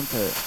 counter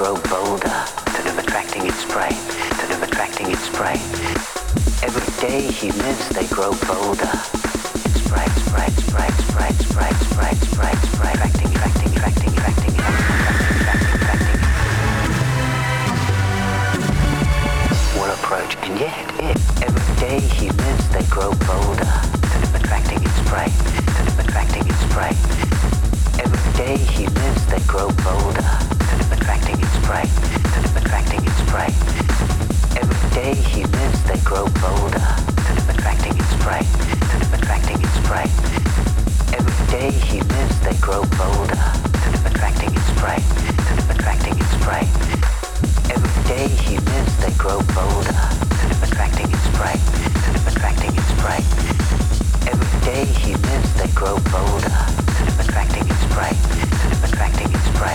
grow bolder, to of attracting its prey, to of attracting its prey. Every day he lives, they grow bolder. It's bright, bright, bright, bright, bright, bright, bright, bright, attracting, attracting, attracting, attracting, attracting. Will approach, and yet, yet, every day he lives, they grow bolder, to of attracting its prey, to of attracting its prey. Every day he lives, they grow bolder, attracting its prey, to of attracting its prey. Every day he lives, they grow bolder, to of attracting its prey, to of attracting its prey. Every day he lives, they grow bolder, to of attracting its prey, to of attracting its prey. Every day he lives, they grow bolder, to of attracting its prey, to of attracting its prey. Every day he lives, they grow bolder, to of attracting its prey, to of attracting its prey.